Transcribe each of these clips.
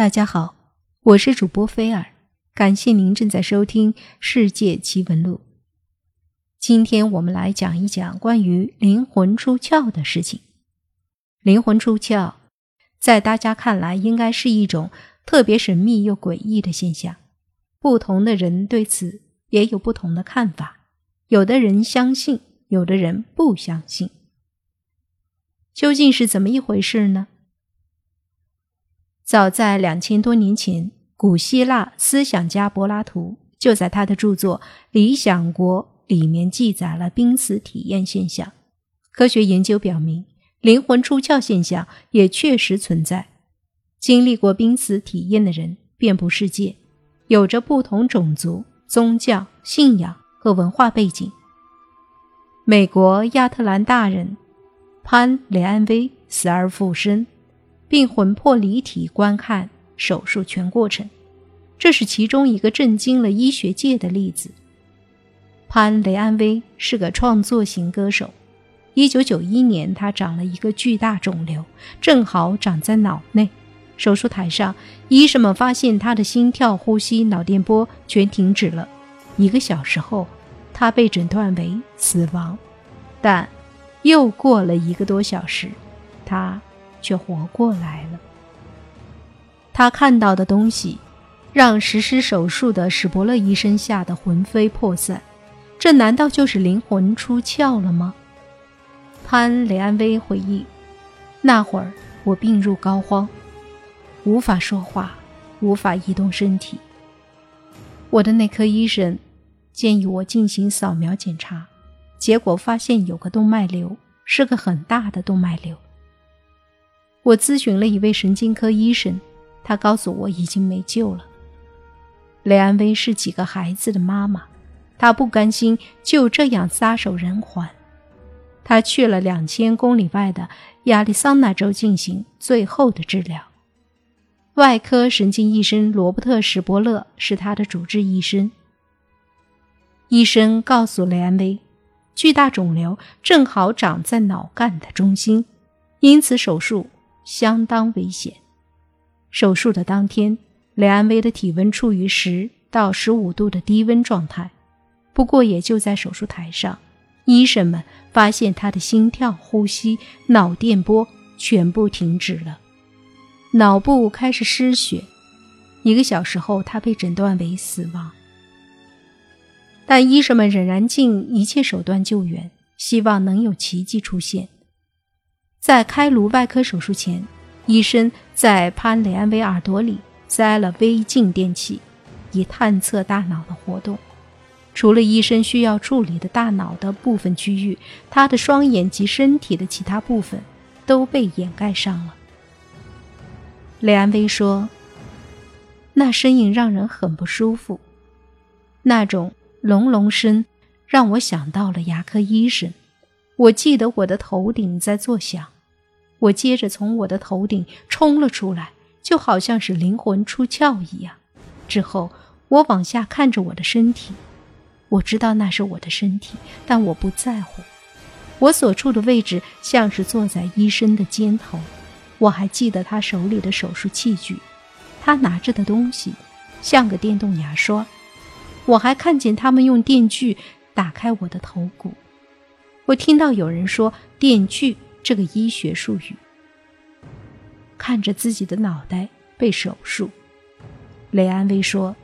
大家好，我是主播菲尔，感谢您正在收听《世界奇闻录》。今天我们来讲一讲关于灵魂出窍的事情。灵魂出窍，在大家看来，应该是一种特别神秘又诡异的现象。不同的人对此也有不同的看法，有的人相信，有的人不相信。究竟是怎么一回事呢？早在两千多年前，古希腊思想家柏拉图就在他的著作《理想国》里面记载了濒死体验现象。科学研究表明，灵魂出窍现象也确实存在。经历过濒死体验的人遍布世界，有着不同种族、宗教、信仰和文化背景。美国亚特兰大人潘雷安威死而复生。并魂魄离体观看手术全过程，这是其中一个震惊了医学界的例子。潘雷安威是个创作型歌手。一九九一年，他长了一个巨大肿瘤，正好长在脑内。手术台上，医生们发现他的心跳、呼吸、脑电波全停止了。一个小时后，他被诊断为死亡。但又过了一个多小时，他。却活过来了。他看到的东西，让实施手术的史伯勒医生吓得魂飞魄散。这难道就是灵魂出窍了吗？潘雷安威回忆：“那会儿我病入膏肓，无法说话，无法移动身体。我的内科医生建议我进行扫描检查，结果发现有个动脉瘤，是个很大的动脉瘤。”我咨询了一位神经科医生，他告诉我已经没救了。雷安威是几个孩子的妈妈，她不甘心就这样撒手人寰，她去了两千公里外的亚利桑那州进行最后的治疗。外科神经医生罗伯特·史伯勒是他的主治医生。医生告诉雷安威，巨大肿瘤正好长在脑干的中心，因此手术。相当危险。手术的当天，雷安威的体温处于十到十五度的低温状态。不过，也就在手术台上，医生们发现他的心跳、呼吸、脑电波全部停止了，脑部开始失血。一个小时后，他被诊断为死亡。但医生们仍然尽一切手段救援，希望能有奇迹出现。在开颅外科手术前，医生在潘雷安威耳朵里塞了微静电器，以探测大脑的活动。除了医生需要处理的大脑的部分区域，他的双眼及身体的其他部分都被掩盖上了。雷安威说：“那声音让人很不舒服，那种隆隆声让我想到了牙科医生。”我记得我的头顶在作响，我接着从我的头顶冲了出来，就好像是灵魂出窍一样。之后我往下看着我的身体，我知道那是我的身体，但我不在乎。我所处的位置像是坐在医生的肩头，我还记得他手里的手术器具，他拿着的东西像个电动牙刷。我还看见他们用电锯打开我的头骨。我听到有人说“电锯”这个医学术语。看着自己的脑袋被手术，雷安威说：“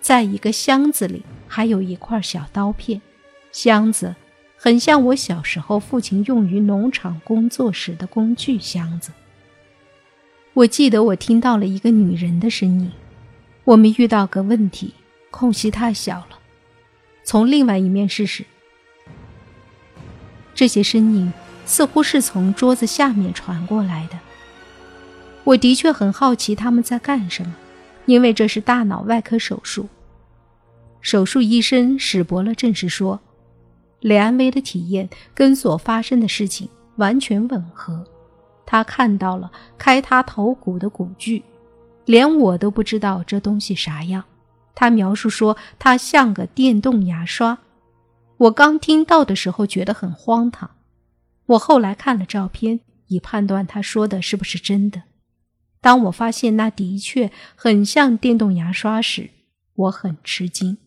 在一个箱子里还有一块小刀片，箱子很像我小时候父亲用于农场工作时的工具箱子。”我记得我听到了一个女人的声音：“我们遇到个问题，空隙太小了，从另外一面试试。”这些声音似乎是从桌子下面传过来的。我的确很好奇他们在干什么，因为这是大脑外科手术。手术医生史伯勒证实说，雷安威的体验跟所发生的事情完全吻合。他看到了开他头骨的骨具，连我都不知道这东西啥样。他描述说，它像个电动牙刷。我刚听到的时候觉得很荒唐，我后来看了照片，以判断他说的是不是真的。当我发现那的确很像电动牙刷时，我很吃惊。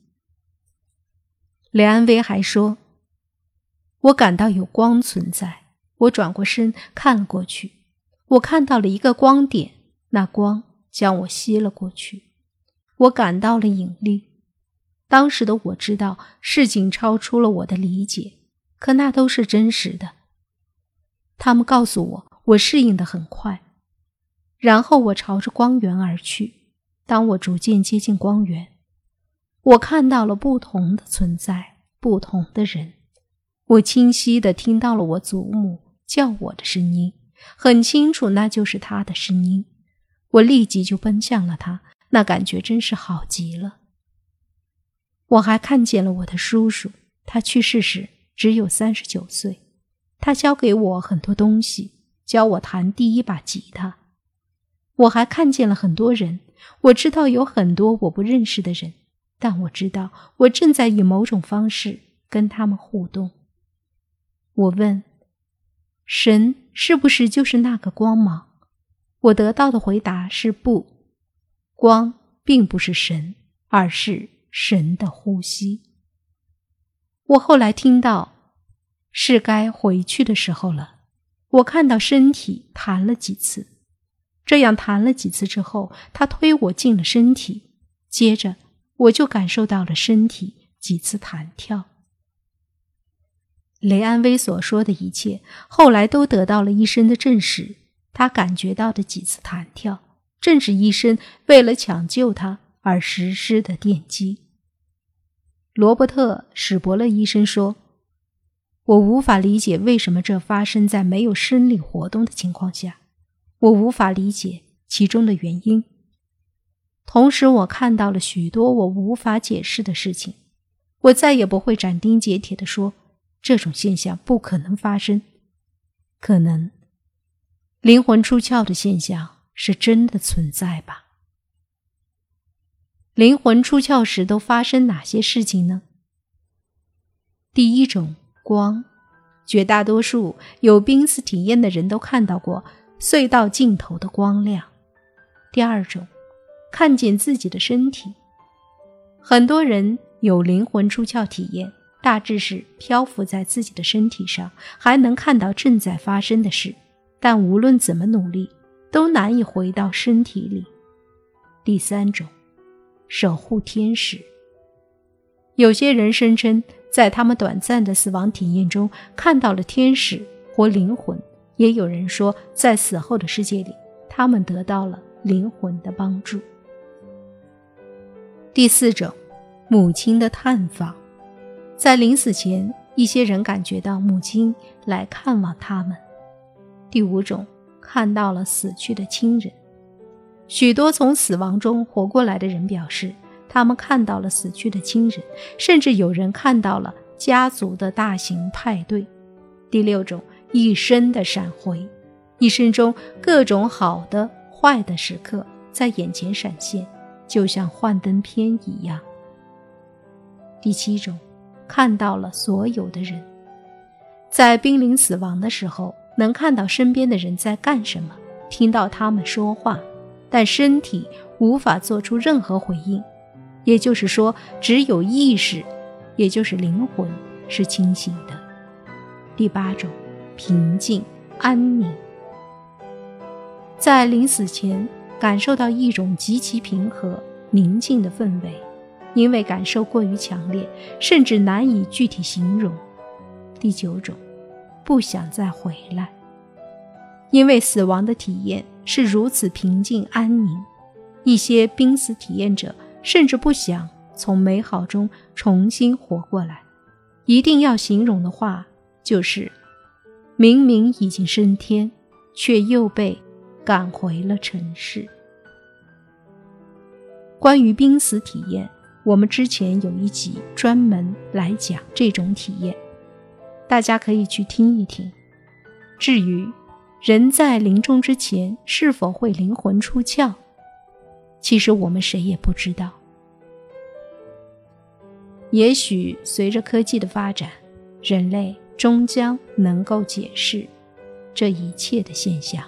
雷安威还说：“我感到有光存在。”我转过身看了过去，我看到了一个光点，那光将我吸了过去。我感到了引力。当时的我知道事情超出了我的理解，可那都是真实的。他们告诉我，我适应的很快。然后我朝着光源而去。当我逐渐接近光源，我看到了不同的存在，不同的人。我清晰地听到了我祖母叫我的声音，很清楚，那就是她的声音。我立即就奔向了她，那感觉真是好极了。我还看见了我的叔叔，他去世时只有三十九岁。他教给我很多东西，教我弹第一把吉他。我还看见了很多人，我知道有很多我不认识的人，但我知道我正在以某种方式跟他们互动。我问：“神是不是就是那个光芒？”我得到的回答是：“不，光并不是神，而是神的呼吸。”我后来听到，是该回去的时候了。我看到身体弹了几次。这样弹了几次之后，他推我进了身体，接着我就感受到了身体几次弹跳。雷安威所说的一切，后来都得到了医生的证实。他感觉到的几次弹跳，正是医生为了抢救他而实施的电击。罗伯特·史伯勒医生说：“我无法理解为什么这发生在没有生理活动的情况下。”我无法理解其中的原因。同时，我看到了许多我无法解释的事情。我再也不会斩钉截铁地说这种现象不可能发生。可能灵魂出窍的现象是真的存在吧？灵魂出窍时都发生哪些事情呢？第一种光，绝大多数有濒死体验的人都看到过。隧道尽头的光亮。第二种，看见自己的身体。很多人有灵魂出窍体验，大致是漂浮在自己的身体上，还能看到正在发生的事，但无论怎么努力，都难以回到身体里。第三种，守护天使。有些人声称，在他们短暂的死亡体验中看到了天使或灵魂。也有人说，在死后的世界里，他们得到了灵魂的帮助。第四种，母亲的探访，在临死前，一些人感觉到母亲来看望他们。第五种，看到了死去的亲人，许多从死亡中活过来的人表示，他们看到了死去的亲人，甚至有人看到了家族的大型派对。第六种。一生的闪回，一生中各种好的、坏的时刻在眼前闪现，就像幻灯片一样。第七种，看到了所有的人，在濒临死亡的时候，能看到身边的人在干什么，听到他们说话，但身体无法做出任何回应。也就是说，只有意识，也就是灵魂是清醒的。第八种。平静、安宁，在临死前感受到一种极其平和、宁静的氛围，因为感受过于强烈，甚至难以具体形容。第九种，不想再回来，因为死亡的体验是如此平静安宁，一些濒死体验者甚至不想从美好中重新活过来。一定要形容的话，就是。明明已经升天，却又被赶回了尘世。关于濒死体验，我们之前有一集专门来讲这种体验，大家可以去听一听。至于人在临终之前是否会灵魂出窍，其实我们谁也不知道。也许随着科技的发展，人类。终将能够解释这一切的现象。